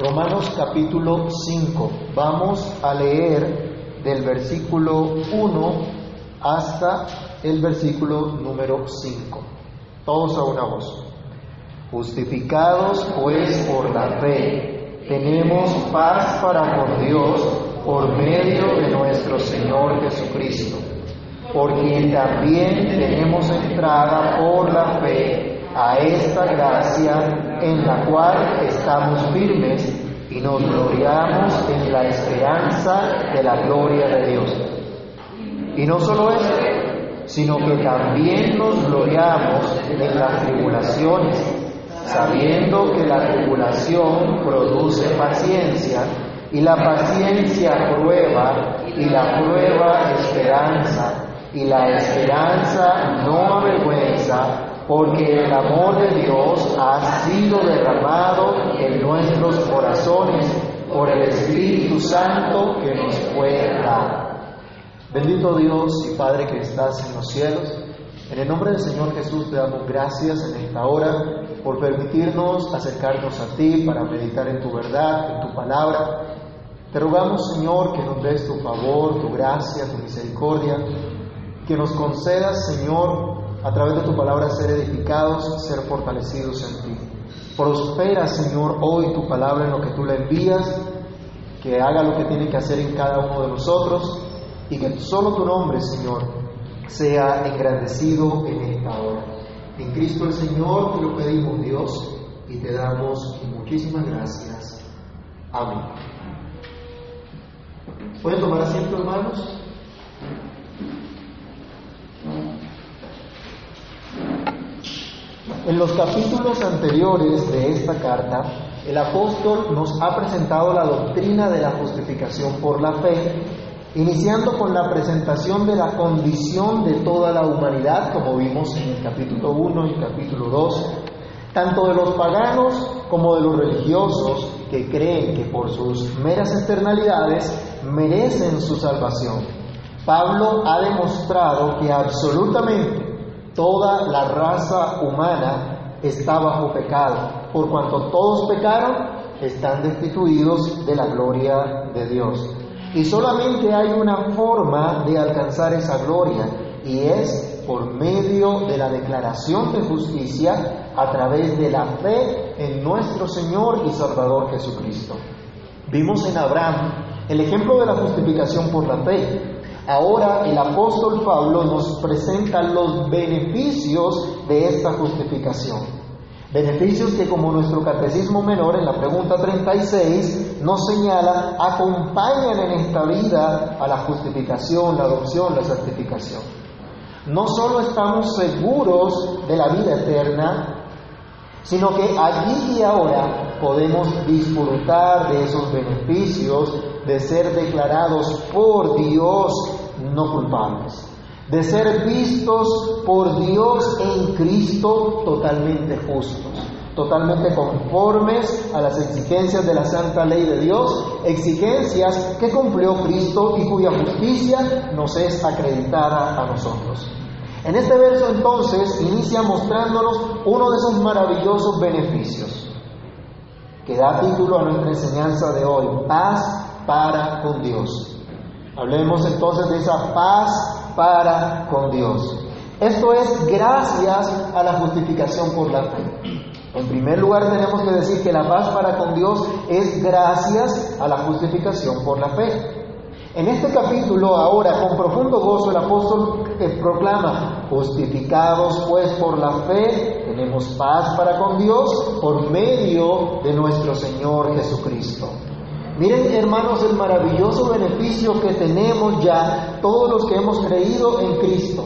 Romanos capítulo 5. Vamos a leer del versículo 1 hasta el versículo número 5. Todos a una voz. Justificados pues por la fe, tenemos paz para con Dios por medio de nuestro Señor Jesucristo, por quien también tenemos entrada por la fe a esta gracia en la cual estamos firmes y nos gloriamos en la esperanza de la gloria de Dios. Y no solo eso, sino que también nos gloriamos en las tribulaciones, sabiendo que la tribulación produce paciencia, y la paciencia prueba, y la prueba esperanza, y la esperanza no avergüenza, porque el amor de Dios ha sido derramado en nuestros corazones por el Espíritu Santo que nos fue dado. Bendito Dios y Padre que estás en los cielos, en el nombre del Señor Jesús te damos gracias en esta hora por permitirnos acercarnos a ti para meditar en tu verdad, en tu palabra. Te rogamos, Señor, que nos des tu favor, tu gracia, tu misericordia, que nos concedas, Señor, a través de tu palabra ser edificados, ser fortalecidos en ti. Prospera, Señor, hoy tu palabra en lo que tú le envías, que haga lo que tiene que hacer en cada uno de nosotros y que solo tu nombre, Señor, sea engrandecido en esta hora. En Cristo el Señor te lo pedimos, Dios, y te damos muchísimas gracias. Amén. ¿Pueden tomar asiento, hermanos? En los capítulos anteriores de esta carta, el apóstol nos ha presentado la doctrina de la justificación por la fe, iniciando con la presentación de la condición de toda la humanidad, como vimos en el capítulo 1 y capítulo 2, tanto de los paganos como de los religiosos que creen que por sus meras externalidades merecen su salvación. Pablo ha demostrado que absolutamente Toda la raza humana está bajo pecado. Por cuanto todos pecaron, están destituidos de la gloria de Dios. Y solamente hay una forma de alcanzar esa gloria y es por medio de la declaración de justicia a través de la fe en nuestro Señor y Salvador Jesucristo. Vimos en Abraham el ejemplo de la justificación por la fe, Ahora el apóstol Pablo nos presenta los beneficios de esta justificación. Beneficios que como nuestro catecismo menor en la pregunta 36 nos señala acompañan en esta vida a la justificación, la adopción, la santificación. No solo estamos seguros de la vida eterna, sino que allí y ahora podemos disfrutar de esos beneficios de ser declarados por Dios no culpables, de ser vistos por Dios en Cristo totalmente justos, totalmente conformes a las exigencias de la santa ley de Dios, exigencias que cumplió Cristo y cuya justicia nos es acreditada a nosotros. En este verso entonces inicia mostrándonos uno de esos maravillosos beneficios que da título a nuestra enseñanza de hoy, paz para con Dios. Hablemos entonces de esa paz para con Dios. Esto es gracias a la justificación por la fe. En primer lugar tenemos que decir que la paz para con Dios es gracias a la justificación por la fe. En este capítulo ahora con profundo gozo el apóstol proclama, justificados pues por la fe, tenemos paz para con Dios por medio de nuestro Señor Jesucristo. Miren, hermanos, el maravilloso beneficio que tenemos ya todos los que hemos creído en Cristo.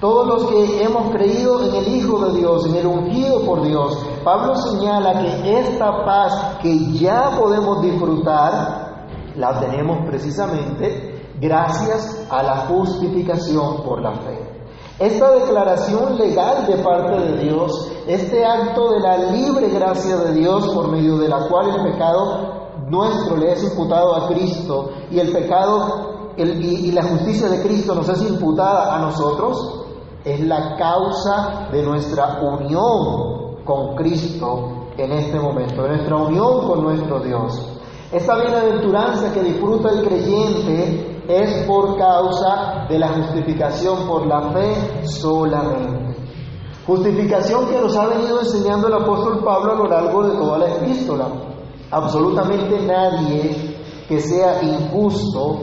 Todos los que hemos creído en el Hijo de Dios, en el ungido por Dios. Pablo señala que esta paz que ya podemos disfrutar, la tenemos precisamente gracias a la justificación por la fe. Esta declaración legal de parte de Dios, este acto de la libre gracia de Dios por medio de la cual el pecado nuestro le es imputado a Cristo y el pecado y, la justicia de Cristo nos es imputada a nosotros, es la causa de nuestra unión con Cristo en este momento, de nuestra unión con nuestro Dios. Esta bienaventuranza que disfruta el creyente es por causa de la justificación por la fe solamente. Justificación que nos ha venido enseñando el apóstol Pablo a lo largo de toda la epístola. Absolutamente nadie que sea injusto,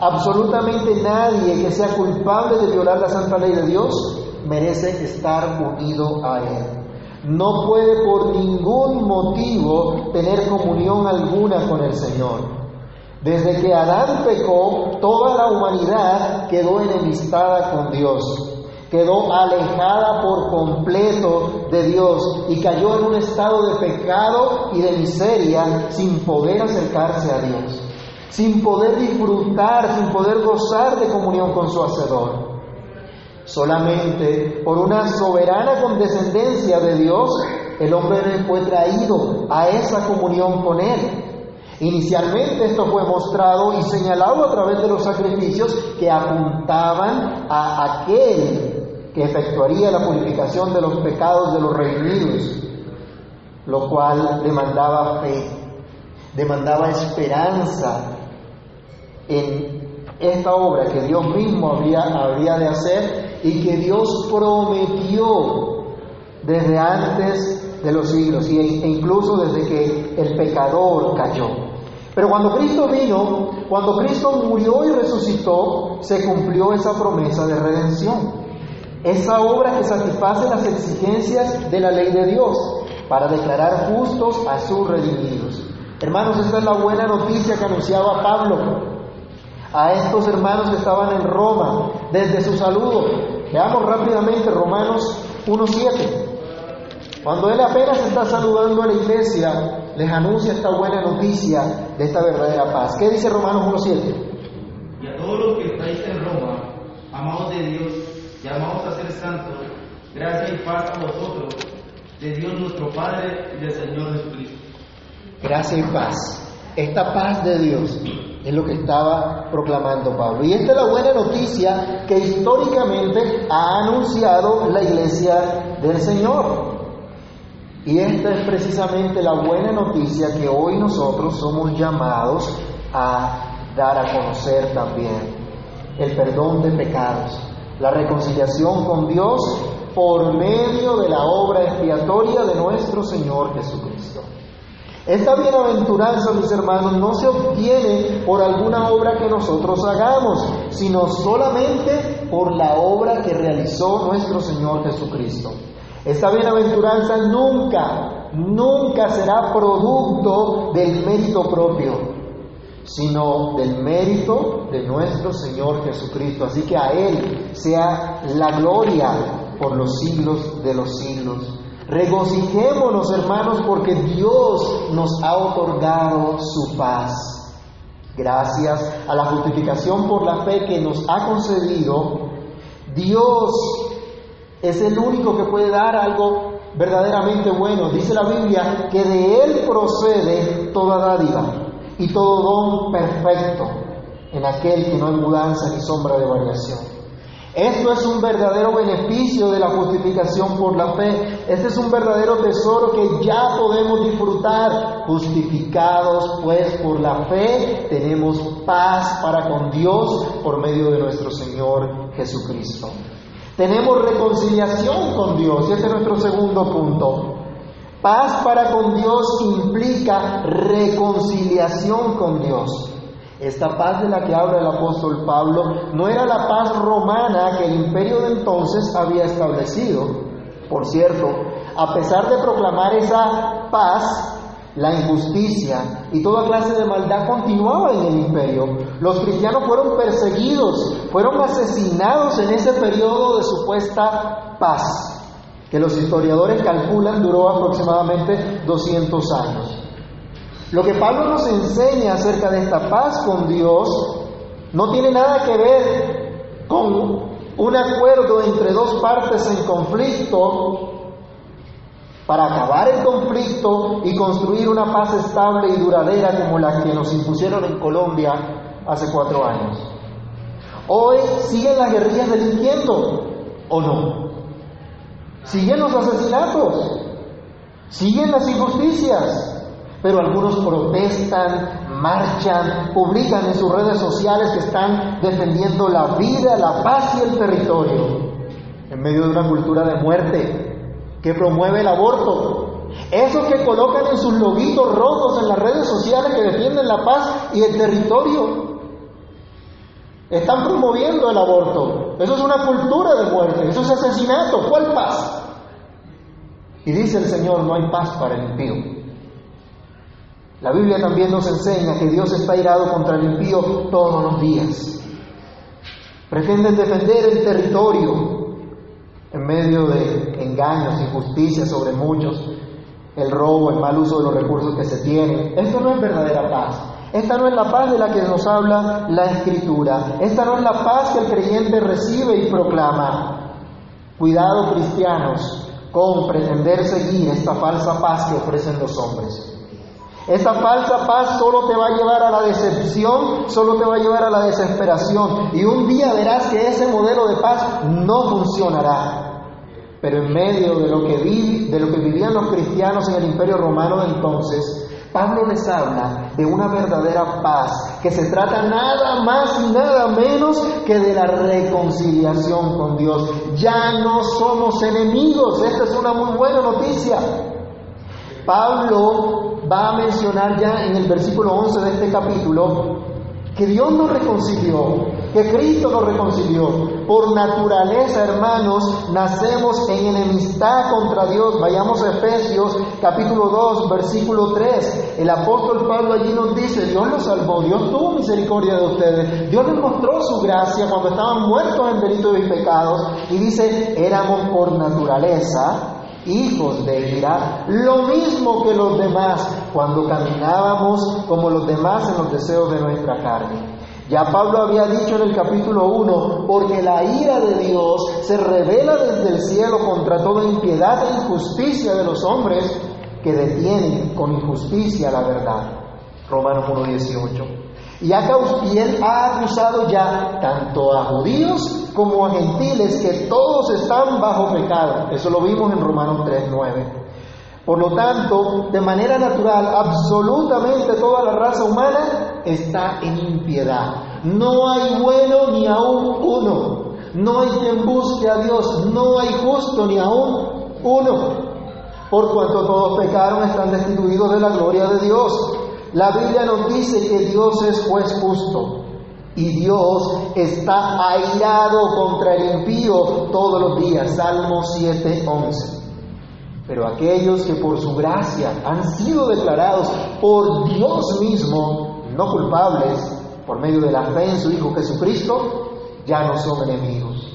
absolutamente nadie que sea culpable de violar la santa ley de Dios merece estar unido a Él. No puede por ningún motivo tener comunión alguna con el Señor. Desde que Adán pecó, toda la humanidad quedó enemistada con Dios quedó alejada por completo de Dios y cayó en un estado de pecado y de miseria sin poder acercarse a Dios, sin poder disfrutar, sin poder gozar de comunión con su Hacedor. Solamente por una soberana condescendencia de Dios, el hombre fue traído a esa comunión con Él. Inicialmente esto fue mostrado y señalado a través de los sacrificios que apuntaban a aquel que efectuaría la purificación de los pecados de los redimidos, lo cual demandaba fe, demandaba esperanza en esta obra que Dios mismo había, habría de hacer y que Dios prometió desde antes de los siglos e incluso desde que el pecador cayó. Pero cuando Cristo vino, cuando Cristo murió y resucitó, se cumplió esa promesa de redención. Esa obra que satisface las exigencias de la ley de Dios para declarar justos a sus redimidos. Hermanos, esta es la buena noticia que anunciaba Pablo a estos hermanos que estaban en Roma desde su saludo. Veamos rápidamente Romanos 1.7. Cuando él apenas está saludando a la iglesia, les anuncia esta buena noticia de esta verdadera paz. ¿Qué dice Romanos 1.7? Y a todos los que estáis en Roma, amados de Dios, llamados a ser santos, gracia y paz a vosotros, de Dios nuestro Padre y del Señor Jesucristo. Gracia y paz. Esta paz de Dios es lo que estaba proclamando Pablo. Y esta es la buena noticia que históricamente ha anunciado la iglesia del Señor. Y esta es precisamente la buena noticia que hoy nosotros somos llamados a dar a conocer también. El perdón de pecados, la reconciliación con Dios por medio de la obra expiatoria de nuestro Señor Jesucristo. Esta bienaventuranza, mis hermanos, no se obtiene por alguna obra que nosotros hagamos, sino solamente por la obra que realizó nuestro Señor Jesucristo. Esta bienaventuranza nunca, nunca será producto del mérito propio, sino del mérito de nuestro Señor Jesucristo. Así que a Él sea la gloria por los siglos de los siglos. Regocijémonos, hermanos, porque Dios nos ha otorgado su paz. Gracias a la justificación por la fe que nos ha concedido, Dios es el único que puede dar algo verdaderamente bueno. Dice la Biblia que de Él procede toda dádiva y todo don perfecto en aquel que no hay mudanza ni sombra de variación. Esto es un verdadero beneficio de la justificación por la fe. Este es un verdadero tesoro que ya podemos disfrutar. Justificados pues por la fe, tenemos paz para con Dios por medio de nuestro Señor Jesucristo. Tenemos reconciliación con Dios y este es nuestro segundo punto. Paz para con Dios implica reconciliación con Dios. Esta paz de la que habla el apóstol Pablo no era la paz romana que el imperio de entonces había establecido. Por cierto, a pesar de proclamar esa paz, la injusticia y toda clase de maldad continuaba en el imperio. Los cristianos fueron perseguidos, fueron asesinados en ese periodo de supuesta paz que los historiadores calculan duró aproximadamente 200 años. Lo que Pablo nos enseña acerca de esta paz con Dios no tiene nada que ver con un acuerdo entre dos partes en conflicto para acabar el conflicto y construir una paz estable y duradera como la que nos impusieron en Colombia hace cuatro años. Hoy siguen las guerrillas delinquiendo, ¿o no? Siguen los asesinatos. Siguen las injusticias, pero algunos protestan, marchan, publican en sus redes sociales que están defendiendo la vida, la paz y el territorio en medio de una cultura de muerte que promueve el aborto. Esos que colocan en sus loguitos rojos en las redes sociales que defienden la paz y el territorio. Están promoviendo el aborto. Eso es una cultura de muerte, eso es asesinato. ¿Cuál paz? Y dice el Señor, no hay paz para el impío. La Biblia también nos enseña que Dios está irado contra el impío todos los días. Pretenden defender el territorio en medio de engaños, injusticias sobre muchos, el robo, el mal uso de los recursos que se tienen. Esto no es verdadera paz. Esta no es la paz de la que nos habla la Escritura. Esta no es la paz que el creyente recibe y proclama. Cuidado, cristianos, con pretender seguir esta falsa paz que ofrecen los hombres. Esta falsa paz solo te va a llevar a la decepción, solo te va a llevar a la desesperación. Y un día verás que ese modelo de paz no funcionará. Pero en medio de lo que, de lo que vivían los cristianos en el imperio romano de entonces, Pablo les habla de una verdadera paz, que se trata nada más y nada menos que de la reconciliación con Dios. Ya no somos enemigos, esta es una muy buena noticia. Pablo va a mencionar ya en el versículo 11 de este capítulo que Dios nos reconcilió, que Cristo nos reconcilió. Por naturaleza, hermanos, nacemos en enemistad contra Dios. Vayamos a Efesios capítulo 2, versículo 3. El apóstol Pablo allí nos dice, Dios nos salvó, Dios tuvo misericordia de ustedes, Dios nos mostró su gracia cuando estaban muertos en delitos y pecados. Y dice, éramos por naturaleza hijos de ira, lo mismo que los demás cuando caminábamos como los demás en los deseos de nuestra carne. Ya Pablo había dicho en el capítulo 1, porque la ira de Dios se revela desde el cielo contra toda impiedad e injusticia de los hombres que detienen con injusticia la verdad. Romanos 1.18. Y, y él ha acusado ya tanto a judíos como a gentiles que todos están bajo pecado. Eso lo vimos en Romanos 3.9. Por lo tanto, de manera natural, absolutamente toda la raza humana está en impiedad. No hay bueno ni aún uno. No hay quien busque a Dios. No hay justo ni aún uno. Por cuanto todos pecaron, están destituidos de la gloria de Dios la Biblia nos dice que Dios es juez justo y Dios está airado contra el impío todos los días. Salmo 7:11. Pero aquellos que por su gracia han sido declarados por Dios mismo no culpables por medio de la fe en su Hijo Jesucristo, ya no son enemigos,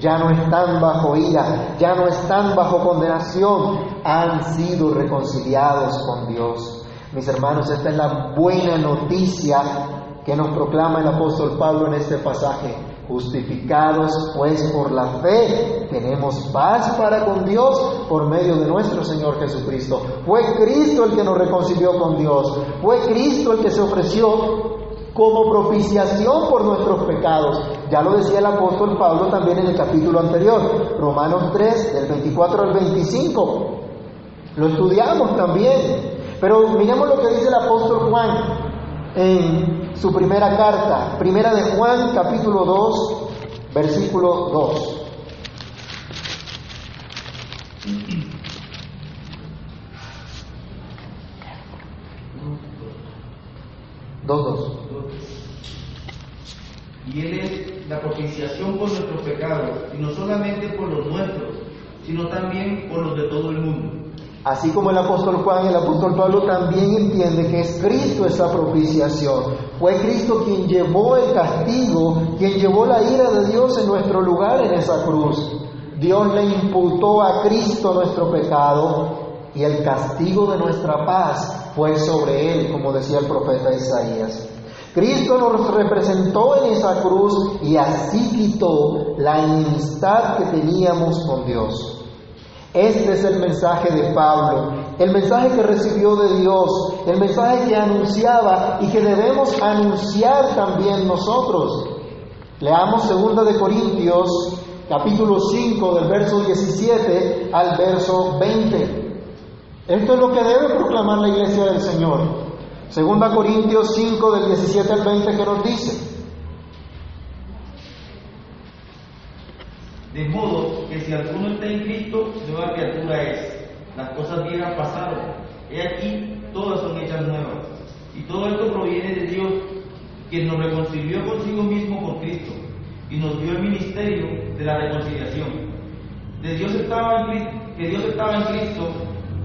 ya no están bajo ira, ya no están bajo condenación, han sido reconciliados con Dios. Mis hermanos, esta es la buena noticia que nos proclama el apóstol Pablo en este pasaje. Justificados pues por la fe, tenemos paz para con Dios por medio de nuestro Señor Jesucristo. Fue Cristo el que nos reconcilió con Dios. Fue Cristo el que se ofreció como propiciación por nuestros pecados. Ya lo decía el apóstol Pablo también en el capítulo anterior, Romanos 3, del 24 al 25. Lo estudiamos también. Pero miremos lo que dice el apóstol Juan en su primera carta, primera de Juan capítulo 2, versículo 2. Dos, dos. Y Él es la propiciación por nuestros pecados, y no solamente por los nuestros, sino también por los de todo el mundo. Así como el apóstol Juan, el apóstol Pablo también entiende que es Cristo esa propiciación. Fue Cristo quien llevó el castigo, quien llevó la ira de Dios en nuestro lugar en esa cruz. Dios le imputó a Cristo nuestro pecado y el castigo de nuestra paz fue sobre él, como decía el profeta Isaías. Cristo nos representó en esa cruz y así quitó la enemistad que teníamos con Dios. Este es el mensaje de Pablo, el mensaje que recibió de Dios, el mensaje que anunciaba y que debemos anunciar también nosotros. Leamos 2 de Corintios, capítulo 5, del verso 17 al verso 20. Esto es lo que debe proclamar la iglesia del Señor. Segunda Corintios 5 del 17 al 20 que nos dice. De modo que si alguno está en Cristo, nueva criatura es. Las cosas viejas pasaron. He aquí, todas son hechas nuevas. Y todo esto proviene de Dios, quien nos reconcilió consigo mismo con Cristo y nos dio el ministerio de la reconciliación. De Dios estaba en que Dios estaba en Cristo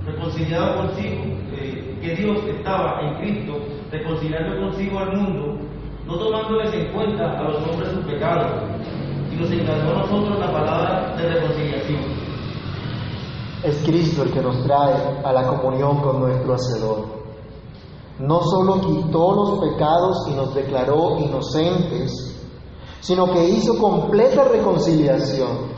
reconciliado consigo, eh, que Dios estaba en Cristo reconciliando consigo al mundo, no tomándoles en cuenta a los hombres sus pecados, Es Cristo el que nos trae a la comunión con nuestro Hacedor. No solo quitó los pecados y nos declaró inocentes, sino que hizo completa reconciliación.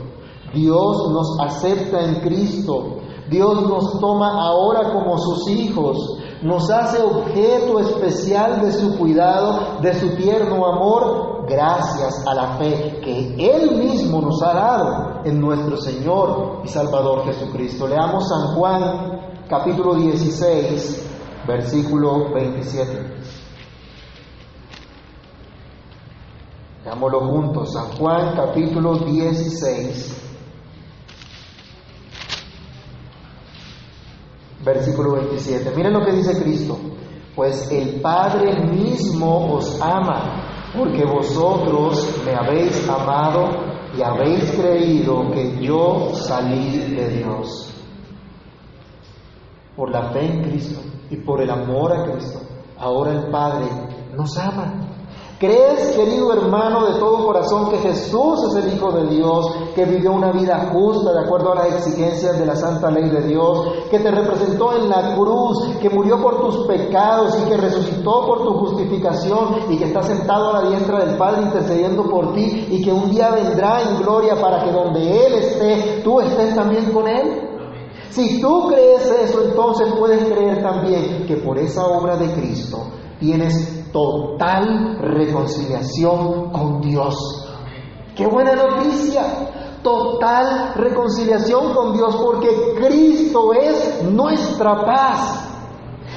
Dios nos acepta en Cristo, Dios nos toma ahora como sus hijos, nos hace objeto especial de su cuidado, de su tierno amor, gracias a la fe que Él mismo nos ha dado en nuestro Señor y Salvador Jesucristo. Leamos San Juan capítulo 16, versículo 27. Leámoslo juntos, San Juan capítulo 16, versículo 27. Miren lo que dice Cristo. Pues el Padre mismo os ama, porque vosotros me habéis amado y habéis creído que yo salí de Dios. Por la fe en Cristo y por el amor a Cristo, ahora el Padre nos ama. ¿Crees, querido hermano, de todo corazón que Jesús es el Hijo de Dios, que vivió una vida justa de acuerdo a las exigencias de la santa ley de Dios, que te representó en la cruz, que murió por tus pecados y que resucitó por tu justificación y que está sentado a la diestra del Padre intercediendo por ti y que un día vendrá en gloria para que donde Él esté, tú estés también con Él? Si tú crees eso, entonces puedes creer también que por esa obra de Cristo tienes total reconciliación con Dios. ¡Qué buena noticia! Total reconciliación con Dios porque Cristo es nuestra paz.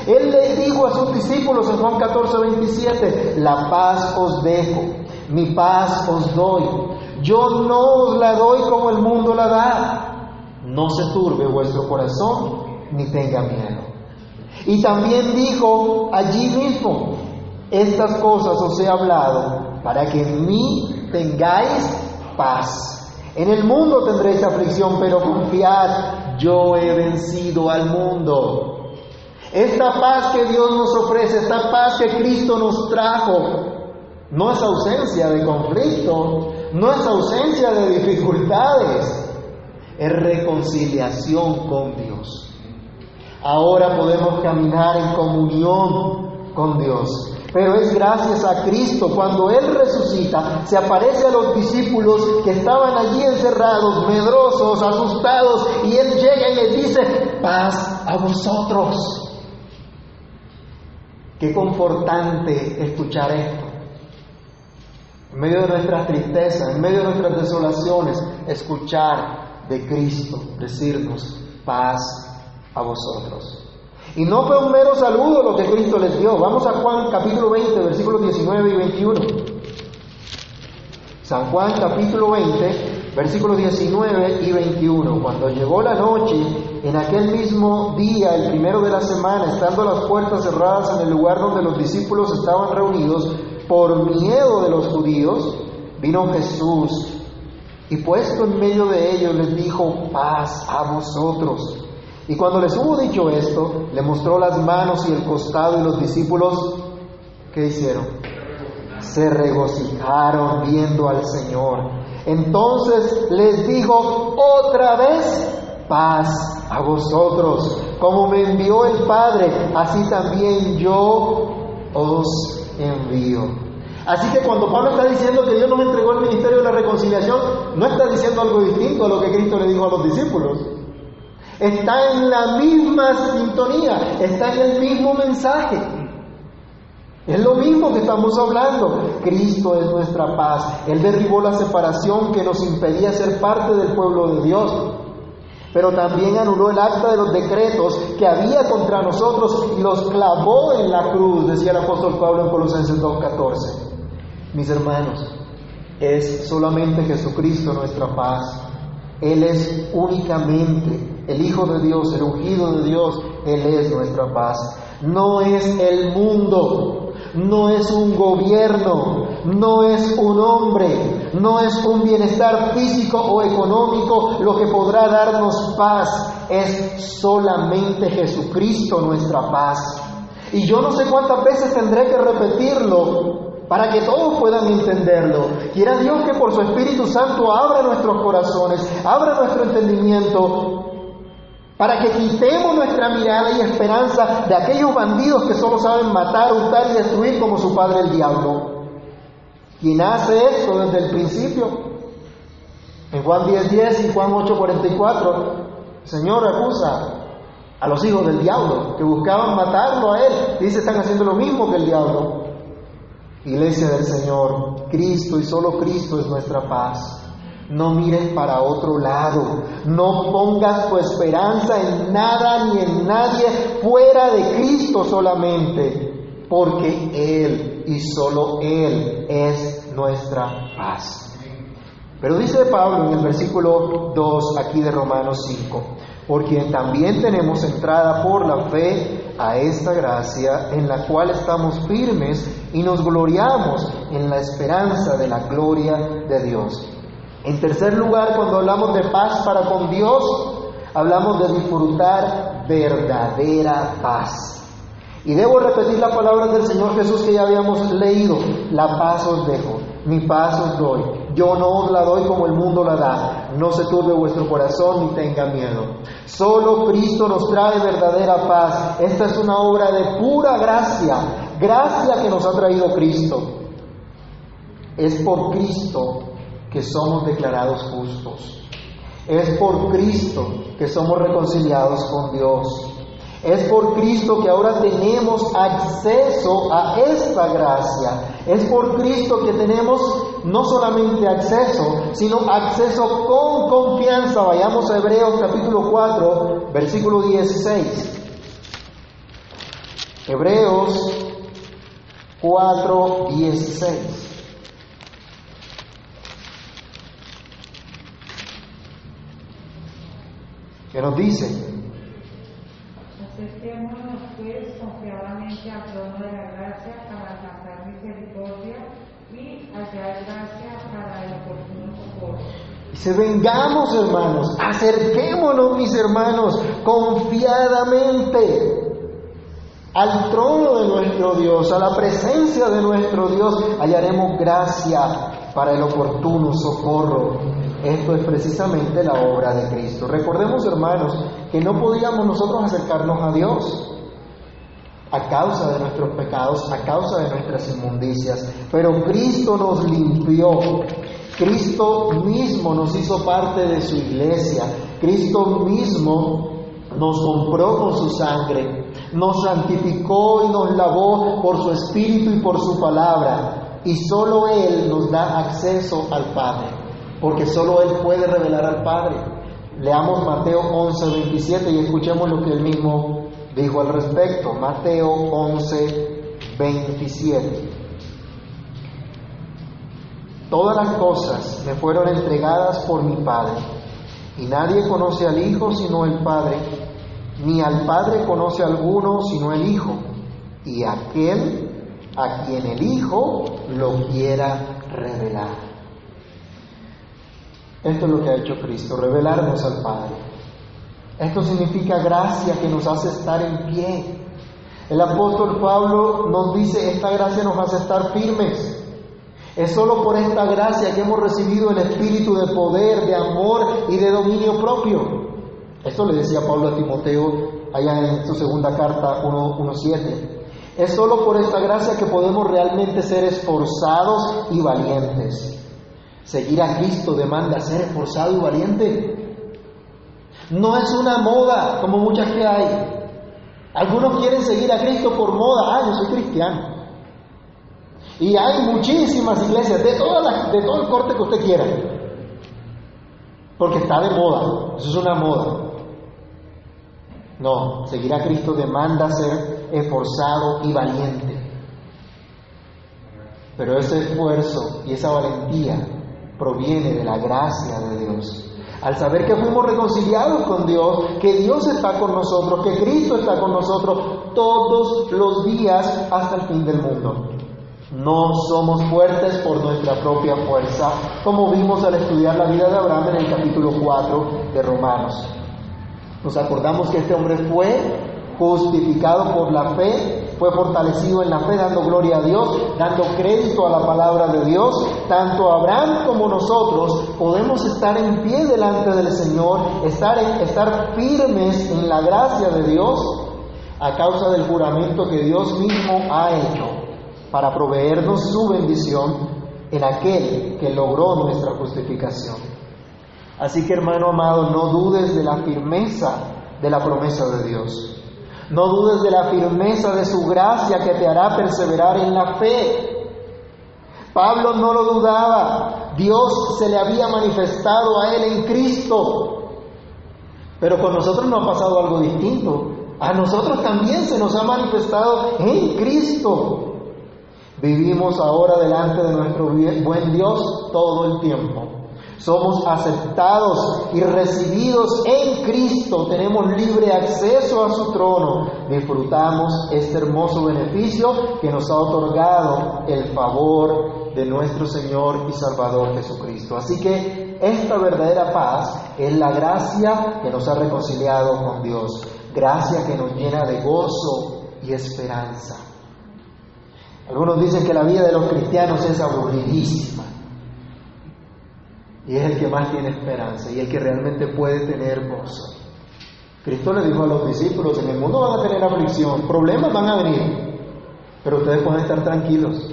Él le dijo a sus discípulos en Juan 14, 27, la paz os dejo, mi paz os doy. Yo no os la doy como el mundo la da. No se turbe vuestro corazón ni tenga miedo. Y también dijo allí mismo, estas cosas os he hablado para que en mí tengáis paz. En el mundo tendréis aflicción, pero confiad, yo he vencido al mundo. Esta paz que Dios nos ofrece, esta paz que Cristo nos trajo, no es ausencia de conflicto, no es ausencia de dificultades, es reconciliación con Dios. Ahora podemos caminar en comunión con Dios. Pero es gracias a Cristo. Cuando Él resucita, se aparece a los discípulos que estaban allí encerrados, medrosos, asustados, y Él llega y les dice, paz a vosotros. Qué confortante escuchar esto. En medio de nuestras tristezas, en medio de nuestras desolaciones, escuchar de Cristo decirnos paz a vosotros. Y no fue un mero saludo lo que Cristo les dio. Vamos a Juan capítulo 20, versículos 19 y 21. San Juan capítulo 20, versículos 19 y 21. Cuando llegó la noche, en aquel mismo día, el primero de la semana, estando las puertas cerradas en el lugar donde los discípulos estaban reunidos, por miedo de los judíos, vino Jesús y puesto en medio de ellos les dijo, paz a vosotros. Y cuando les hubo dicho esto, le mostró las manos y el costado y los discípulos, ¿qué hicieron? Se regocijaron viendo al Señor. Entonces les dijo otra vez, paz a vosotros. Como me envió el Padre, así también yo os envío. Así que cuando Pablo está diciendo que Dios nos entregó el ministerio de la reconciliación, no está diciendo algo distinto a lo que Cristo le dijo a los discípulos. Está en la misma sintonía, está en el mismo mensaje. Es lo mismo que estamos hablando. Cristo es nuestra paz. Él derribó la separación que nos impedía ser parte del pueblo de Dios. pero también anuló el acta de los decretos que había contra nosotros y los clavó en la cruz, decía el apóstol Pablo en Colosenses 2.14. Mis hermanos, es solamente Jesucristo nuestra paz. Él es únicamente el Hijo de Dios, el ungido de Dios, Él es nuestra paz. No es el mundo, no es un gobierno, no es un hombre, no es un bienestar físico o económico lo que podrá darnos paz, es solamente Jesucristo nuestra paz. Y yo no sé cuántas veces tendré que repetirlo para que todos puedan entenderlo. Quiera Dios que por su Espíritu Santo abra nuestros corazones, abra nuestro entendimiento, para que quitemos nuestra mirada y esperanza de aquellos bandidos que solo saben matar, hurtar y destruir como su padre el diablo. Quien hace esto desde el principio, en Juan 10.10 y Juan 8.44, el Señor acusa a los hijos del diablo que buscaban matarlo a él. Dice, están haciendo lo mismo que el diablo. Iglesia del Señor, Cristo y solo Cristo es nuestra paz. No mires para otro lado. No pongas tu esperanza en nada ni en nadie fuera de Cristo solamente, porque Él y solo Él es nuestra paz. Pero dice Pablo en el versículo 2 aquí de Romanos 5, porque también tenemos entrada por la fe a esta gracia en la cual estamos firmes y nos gloriamos en la esperanza de la gloria de Dios. En tercer lugar, cuando hablamos de paz para con Dios, hablamos de disfrutar verdadera paz. Y debo repetir la palabra del Señor Jesús que ya habíamos leído. La paz os dejo, mi paz os doy. Yo no os la doy como el mundo la da. No se turbe vuestro corazón ni tenga miedo. Solo Cristo nos trae verdadera paz. Esta es una obra de pura gracia. Gracia que nos ha traído Cristo. Es por Cristo que somos declarados justos. Es por Cristo que somos reconciliados con Dios. Es por Cristo que ahora tenemos acceso a esta gracia. Es por Cristo que tenemos no solamente acceso, sino acceso con confianza. Vayamos a Hebreos capítulo 4, versículo 16. Hebreos 4, 16. ¿Qué nos dice? Acerquémonos pues confiadamente al trono de la gracia para alcanzar misericordia y hallar gracia para el oportuno socorro. Dice, vengamos hermanos, acerquémonos mis hermanos confiadamente al trono de nuestro Dios, a la presencia de nuestro Dios, hallaremos gracia para el oportuno socorro. Esto es precisamente la obra de Cristo. Recordemos, hermanos, que no podíamos nosotros acercarnos a Dios a causa de nuestros pecados, a causa de nuestras inmundicias, pero Cristo nos limpió. Cristo mismo nos hizo parte de su iglesia. Cristo mismo nos compró con su sangre, nos santificó y nos lavó por su espíritu y por su palabra. Y solo Él nos da acceso al Padre porque solo Él puede revelar al Padre. Leamos Mateo 11, 27 y escuchemos lo que Él mismo dijo al respecto. Mateo 11, 27. Todas las cosas me fueron entregadas por mi Padre, y nadie conoce al Hijo sino el Padre, ni al Padre conoce a alguno sino el Hijo, y aquel a quien el Hijo lo quiera revelar. Esto es lo que ha hecho Cristo, revelarnos al Padre. Esto significa gracia que nos hace estar en pie. El apóstol Pablo nos dice, esta gracia nos hace estar firmes. Es solo por esta gracia que hemos recibido el espíritu de poder, de amor y de dominio propio. Esto le decía Pablo a Timoteo allá en su segunda carta 1.7. Es solo por esta gracia que podemos realmente ser esforzados y valientes. Seguir a Cristo demanda ser esforzado y valiente. No es una moda como muchas que hay. Algunos quieren seguir a Cristo por moda. Ah, yo soy cristiano. Y hay muchísimas iglesias de, de todo el corte que usted quiera. porque está de moda, eso es una moda. No, seguir a Cristo demanda ser esforzado y valiente. Pero ese esfuerzo y esa valentía proviene de la gracia de Dios. Al saber que fuimos reconciliados con Dios, que Dios está con nosotros, que Cristo está con nosotros todos los días hasta el fin del mundo. No somos fuertes por nuestra propia fuerza, como vimos al estudiar la vida de Abraham en el capítulo 4 de Romanos. Nos acordamos que este hombre fue justificado por la fe, fue fortalecido en la fe, dando gloria a Dios, dando crédito a la palabra de Dios. Tanto Abraham como nosotros podemos estar en pie delante del Señor, estar, estar firmes en la gracia de Dios a causa del juramento que Dios mismo ha hecho para proveernos su bendición en aquel que logró nuestra justificación. Así que hermano amado, no dudes de la firmeza de la promesa de Dios. No dudes de la firmeza de su gracia que te hará perseverar en la fe. Pablo no lo dudaba. Dios se le había manifestado a él en Cristo. Pero con nosotros no ha pasado algo distinto. A nosotros también se nos ha manifestado en Cristo. Vivimos ahora delante de nuestro buen Dios todo el tiempo. Somos aceptados y recibidos en Cristo, tenemos libre acceso a su trono, disfrutamos este hermoso beneficio que nos ha otorgado el favor de nuestro Señor y Salvador Jesucristo. Así que esta verdadera paz es la gracia que nos ha reconciliado con Dios, gracia que nos llena de gozo y esperanza. Algunos dicen que la vida de los cristianos es aburridísima. Y es el que más tiene esperanza y el que realmente puede tener gozo. Cristo le dijo a los discípulos, en el mundo van a tener aflicción, problemas van a venir, pero ustedes pueden estar tranquilos.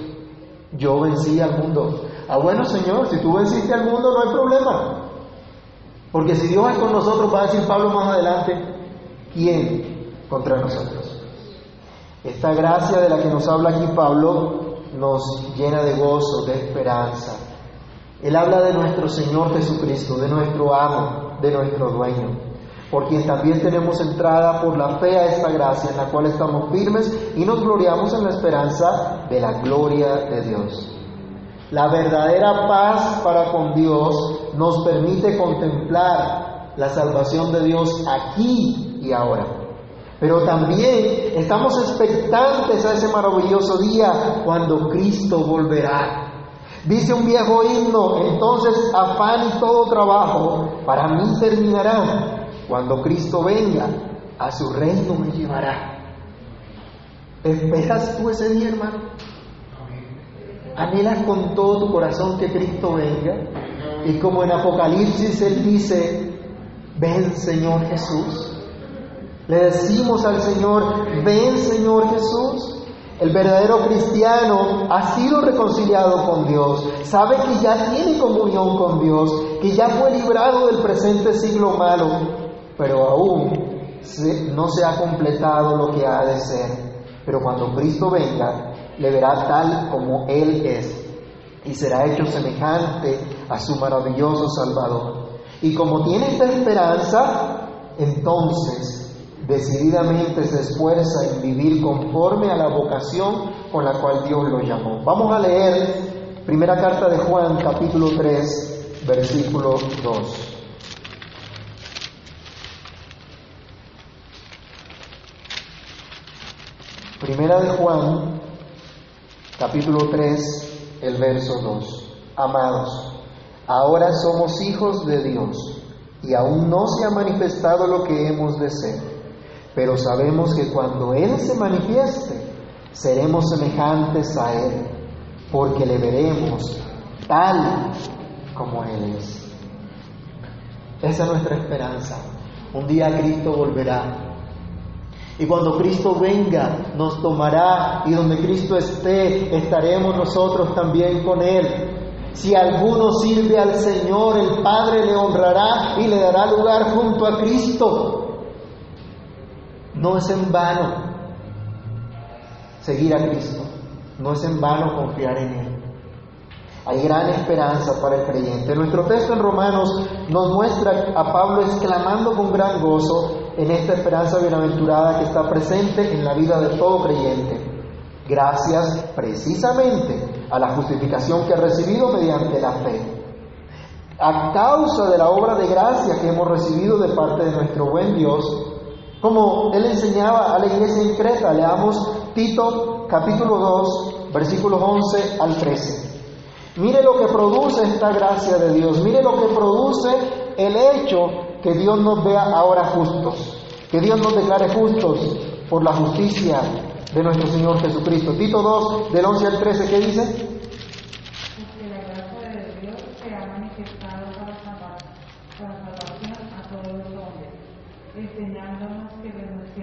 Yo vencí al mundo. Ah, bueno Señor, si tú venciste al mundo no hay problema. Porque si Dios es con nosotros, va a decir Pablo más adelante, ¿quién contra nosotros? Esta gracia de la que nos habla aquí Pablo nos llena de gozo, de esperanza, él habla de nuestro Señor Jesucristo, de nuestro amo, de nuestro dueño, por quien también tenemos entrada por la fe a esta gracia en la cual estamos firmes y nos gloriamos en la esperanza de la gloria de Dios. La verdadera paz para con Dios nos permite contemplar la salvación de Dios aquí y ahora. Pero también estamos expectantes a ese maravilloso día cuando Cristo volverá Dice un viejo himno, entonces afán y todo trabajo para mí terminarán. Cuando Cristo venga, a su reino me llevará. ¿Esperas tú ese día, hermano? ¿Anhelas con todo tu corazón que Cristo venga? Y como en Apocalipsis Él dice, ven Señor Jesús. Le decimos al Señor, ven Señor Jesús. El verdadero cristiano ha sido reconciliado con Dios, sabe que ya tiene comunión con Dios, que ya fue librado del presente siglo malo, pero aún no se ha completado lo que ha de ser. Pero cuando Cristo venga, le verá tal como Él es y será hecho semejante a su maravilloso Salvador. Y como tiene esta esperanza, entonces decididamente se esfuerza en vivir conforme a la vocación con la cual Dios lo llamó. Vamos a leer primera carta de Juan, capítulo 3, versículo 2. Primera de Juan, capítulo 3, el verso 2. Amados, ahora somos hijos de Dios y aún no se ha manifestado lo que hemos de ser pero sabemos que cuando Él se manifieste, seremos semejantes a Él, porque le veremos tal como Él es. Esa es nuestra esperanza. Un día Cristo volverá. Y cuando Cristo venga, nos tomará y donde Cristo esté, estaremos nosotros también con Él. Si alguno sirve al Señor, el Padre le honrará y le dará lugar junto a Cristo. No es en vano seguir a Cristo, no es en vano confiar en Él. hay gran esperanza para el creyente. Nuestro texto en Romanos nos muestra a Pablo exclamando con gran gozo en esta esperanza bienaventurada que está presente en la vida de todo creyente. Gracias precisamente a la justificación que ha recibido mediante la fe. A causa de la obra de gracia que hemos recibido de parte de nuestro buen Dios, como él enseñaba a la iglesia en Creta, leamos Tito capítulo 2, versículos 11 al 13. Mire lo que produce esta gracia de Dios, mire lo que produce el hecho que Dios nos vea ahora justos, que Dios nos declare justos por la justicia de nuestro Señor Jesucristo. Tito 2, del 11 al 13, ¿qué dice?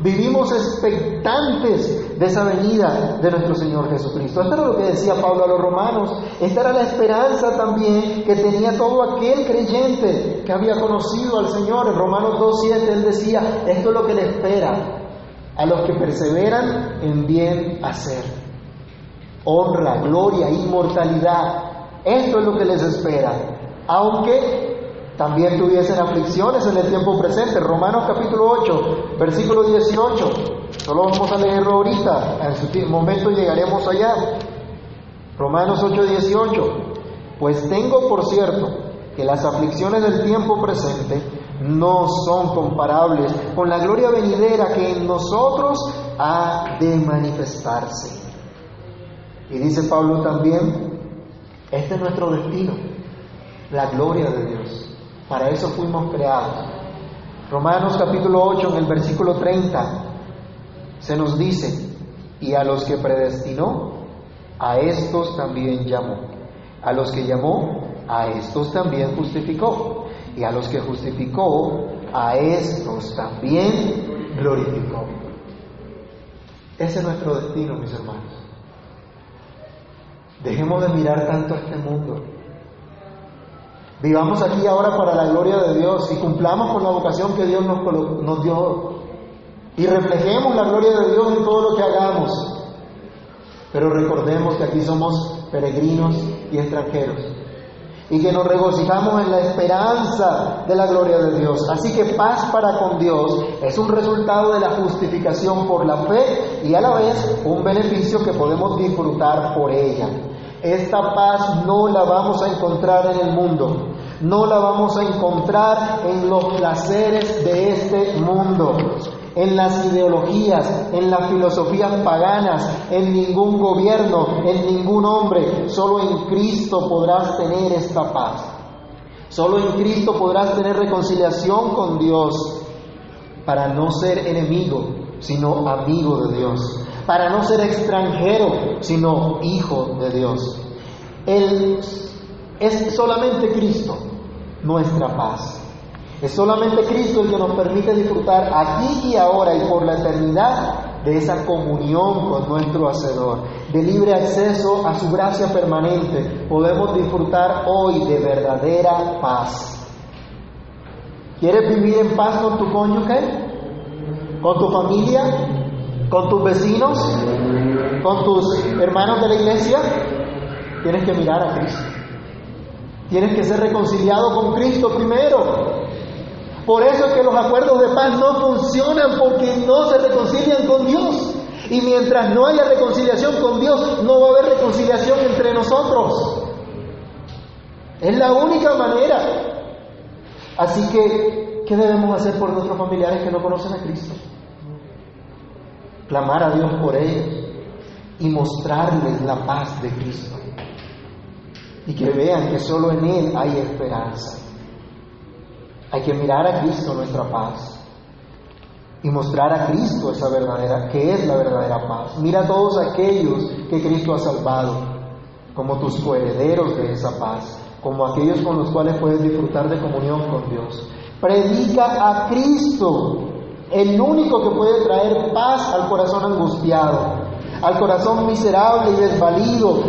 Vivimos expectantes de esa venida de nuestro Señor Jesucristo. Esto era lo que decía Pablo a los romanos. Esta era la esperanza también que tenía todo aquel creyente que había conocido al Señor. En Romanos 2.7 él decía, esto es lo que le espera a los que perseveran en bien hacer. Honra, gloria, inmortalidad. Esto es lo que les espera aunque también tuviesen aflicciones en el tiempo presente. Romanos capítulo 8, versículo 18. Solo vamos a leerlo ahorita, en su momento llegaremos allá. Romanos 8, 18. Pues tengo por cierto que las aflicciones del tiempo presente no son comparables con la gloria venidera que en nosotros ha de manifestarse. Y dice Pablo también, este es nuestro destino la gloria de Dios. Para eso fuimos creados. Romanos capítulo 8 en el versículo 30 se nos dice, y a los que predestinó, a estos también llamó. A los que llamó, a estos también justificó. Y a los que justificó, a estos también glorificó. Ese es nuestro destino, mis hermanos. Dejemos de mirar tanto a este mundo Vivamos aquí ahora para la gloria de Dios y cumplamos con la vocación que Dios nos, nos dio. Y reflejemos la gloria de Dios en todo lo que hagamos. Pero recordemos que aquí somos peregrinos y extranjeros. Y que nos regocijamos en la esperanza de la gloria de Dios. Así que paz para con Dios es un resultado de la justificación por la fe y a la vez un beneficio que podemos disfrutar por ella. Esta paz no la vamos a encontrar en el mundo, no la vamos a encontrar en los placeres de este mundo, en las ideologías, en las filosofías paganas, en ningún gobierno, en ningún hombre. Solo en Cristo podrás tener esta paz. Solo en Cristo podrás tener reconciliación con Dios para no ser enemigo, sino amigo de Dios para no ser extranjero, sino hijo de Dios. Él es solamente Cristo nuestra paz. Es solamente Cristo el que nos permite disfrutar aquí y ahora y por la eternidad de esa comunión con nuestro Hacedor, de libre acceso a su gracia permanente. Podemos disfrutar hoy de verdadera paz. ¿Quieres vivir en paz con tu cónyuge? ¿Con tu familia? Con tus vecinos, con tus hermanos de la iglesia, tienes que mirar a Cristo. Tienes que ser reconciliado con Cristo primero. Por eso es que los acuerdos de paz no funcionan porque no se reconcilian con Dios. Y mientras no haya reconciliación con Dios, no va a haber reconciliación entre nosotros. Es la única manera. Así que, ¿qué debemos hacer por nuestros familiares que no conocen a Cristo? Clamar a Dios por ellos y mostrarles la paz de Cristo. Y que vean que solo en Él hay esperanza. Hay que mirar a Cristo nuestra paz y mostrar a Cristo esa verdadera, que es la verdadera paz. Mira a todos aquellos que Cristo ha salvado como tus coherederos de esa paz, como aquellos con los cuales puedes disfrutar de comunión con Dios. Predica a Cristo el único que puede traer paz al corazón angustiado, al corazón miserable y desvalido,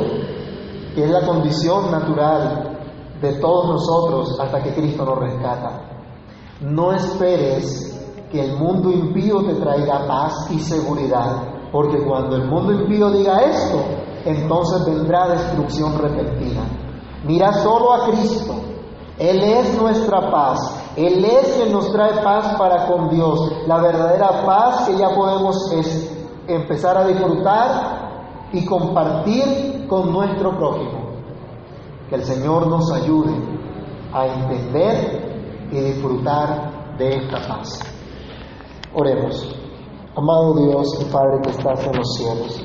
que es la condición natural de todos nosotros hasta que Cristo nos rescata. No esperes que el mundo impío te traiga paz y seguridad, porque cuando el mundo impío diga esto, entonces vendrá destrucción repentina. Mira solo a Cristo. Él es nuestra paz. Él es quien nos trae paz para con Dios. La verdadera paz que ya podemos empezar a disfrutar y compartir con nuestro prójimo. Que el Señor nos ayude a entender y disfrutar de esta paz. Oremos. Amado Dios y Padre que estás en los cielos,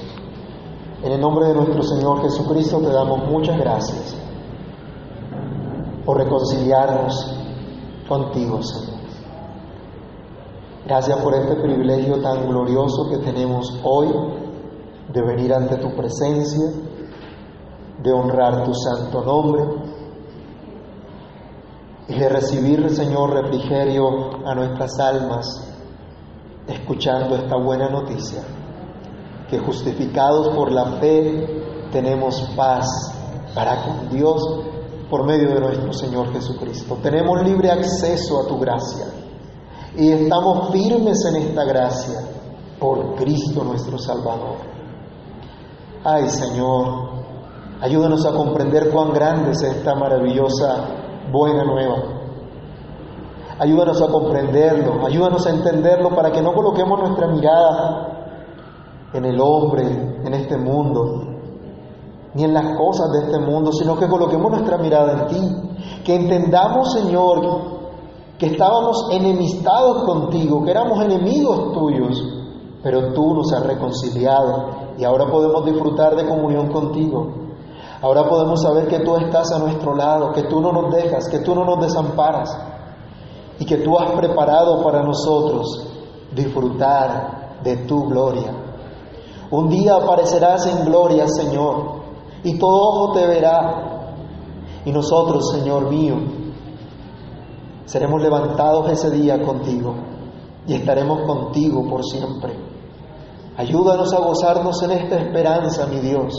en el nombre de nuestro Señor Jesucristo te damos muchas gracias por reconciliarnos contigo, Señor. Gracias por este privilegio tan glorioso que tenemos hoy de venir ante tu presencia, de honrar tu santo nombre y de recibir, Señor, refrigerio a nuestras almas escuchando esta buena noticia, que justificados por la fe tenemos paz para con Dios por medio de nuestro Señor Jesucristo. Tenemos libre acceso a tu gracia y estamos firmes en esta gracia por Cristo nuestro Salvador. Ay Señor, ayúdanos a comprender cuán grande es esta maravillosa buena nueva Ayúdanos a comprenderlo, ayúdanos a entenderlo para que no coloquemos nuestra mirada en el hombre, en este mundo, ni en las cosas de este mundo, sino que coloquemos nuestra mirada en ti. Que entendamos, Señor, que estábamos enemistados contigo, que éramos enemigos tuyos, pero tú nos has reconciliado y ahora podemos disfrutar de comunión contigo. Ahora podemos saber que tú estás a nuestro lado, que tú no nos dejas, que tú no nos desamparas y que tú has preparado para nosotros disfrutar de tu gloria. Un día aparecerás en gloria, Señor, y todo ojo te verá. Y nosotros, Señor mío, seremos levantados ese día contigo y estaremos contigo por siempre. Ayúdanos a gozarnos en esta esperanza, mi Dios.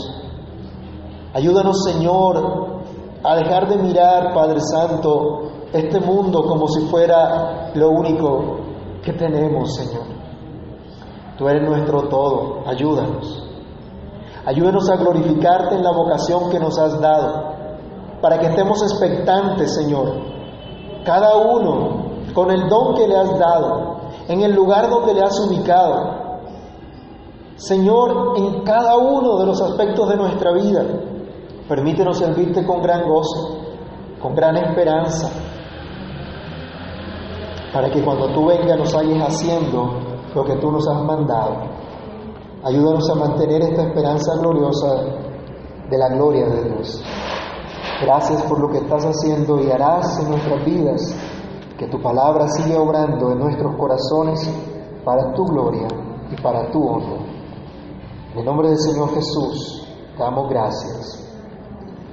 Ayúdanos, Señor, a dejar de mirar, Padre Santo, este mundo como si fuera lo único que tenemos, Señor. Tú eres nuestro todo, ayúdanos. Ayúdanos a glorificarte en la vocación que nos has dado, para que estemos expectantes, Señor, cada uno con el don que le has dado, en el lugar donde le has ubicado. Señor, en cada uno de los aspectos de nuestra vida, permítenos servirte con gran gozo, con gran esperanza, para que cuando tú vengas nos halles haciendo lo que tú nos has mandado. Ayúdanos a mantener esta esperanza gloriosa de la gloria de Dios. Gracias por lo que estás haciendo y harás en nuestras vidas, que tu palabra siga obrando en nuestros corazones para tu gloria y para tu honor. En el nombre del Señor Jesús, damos gracias.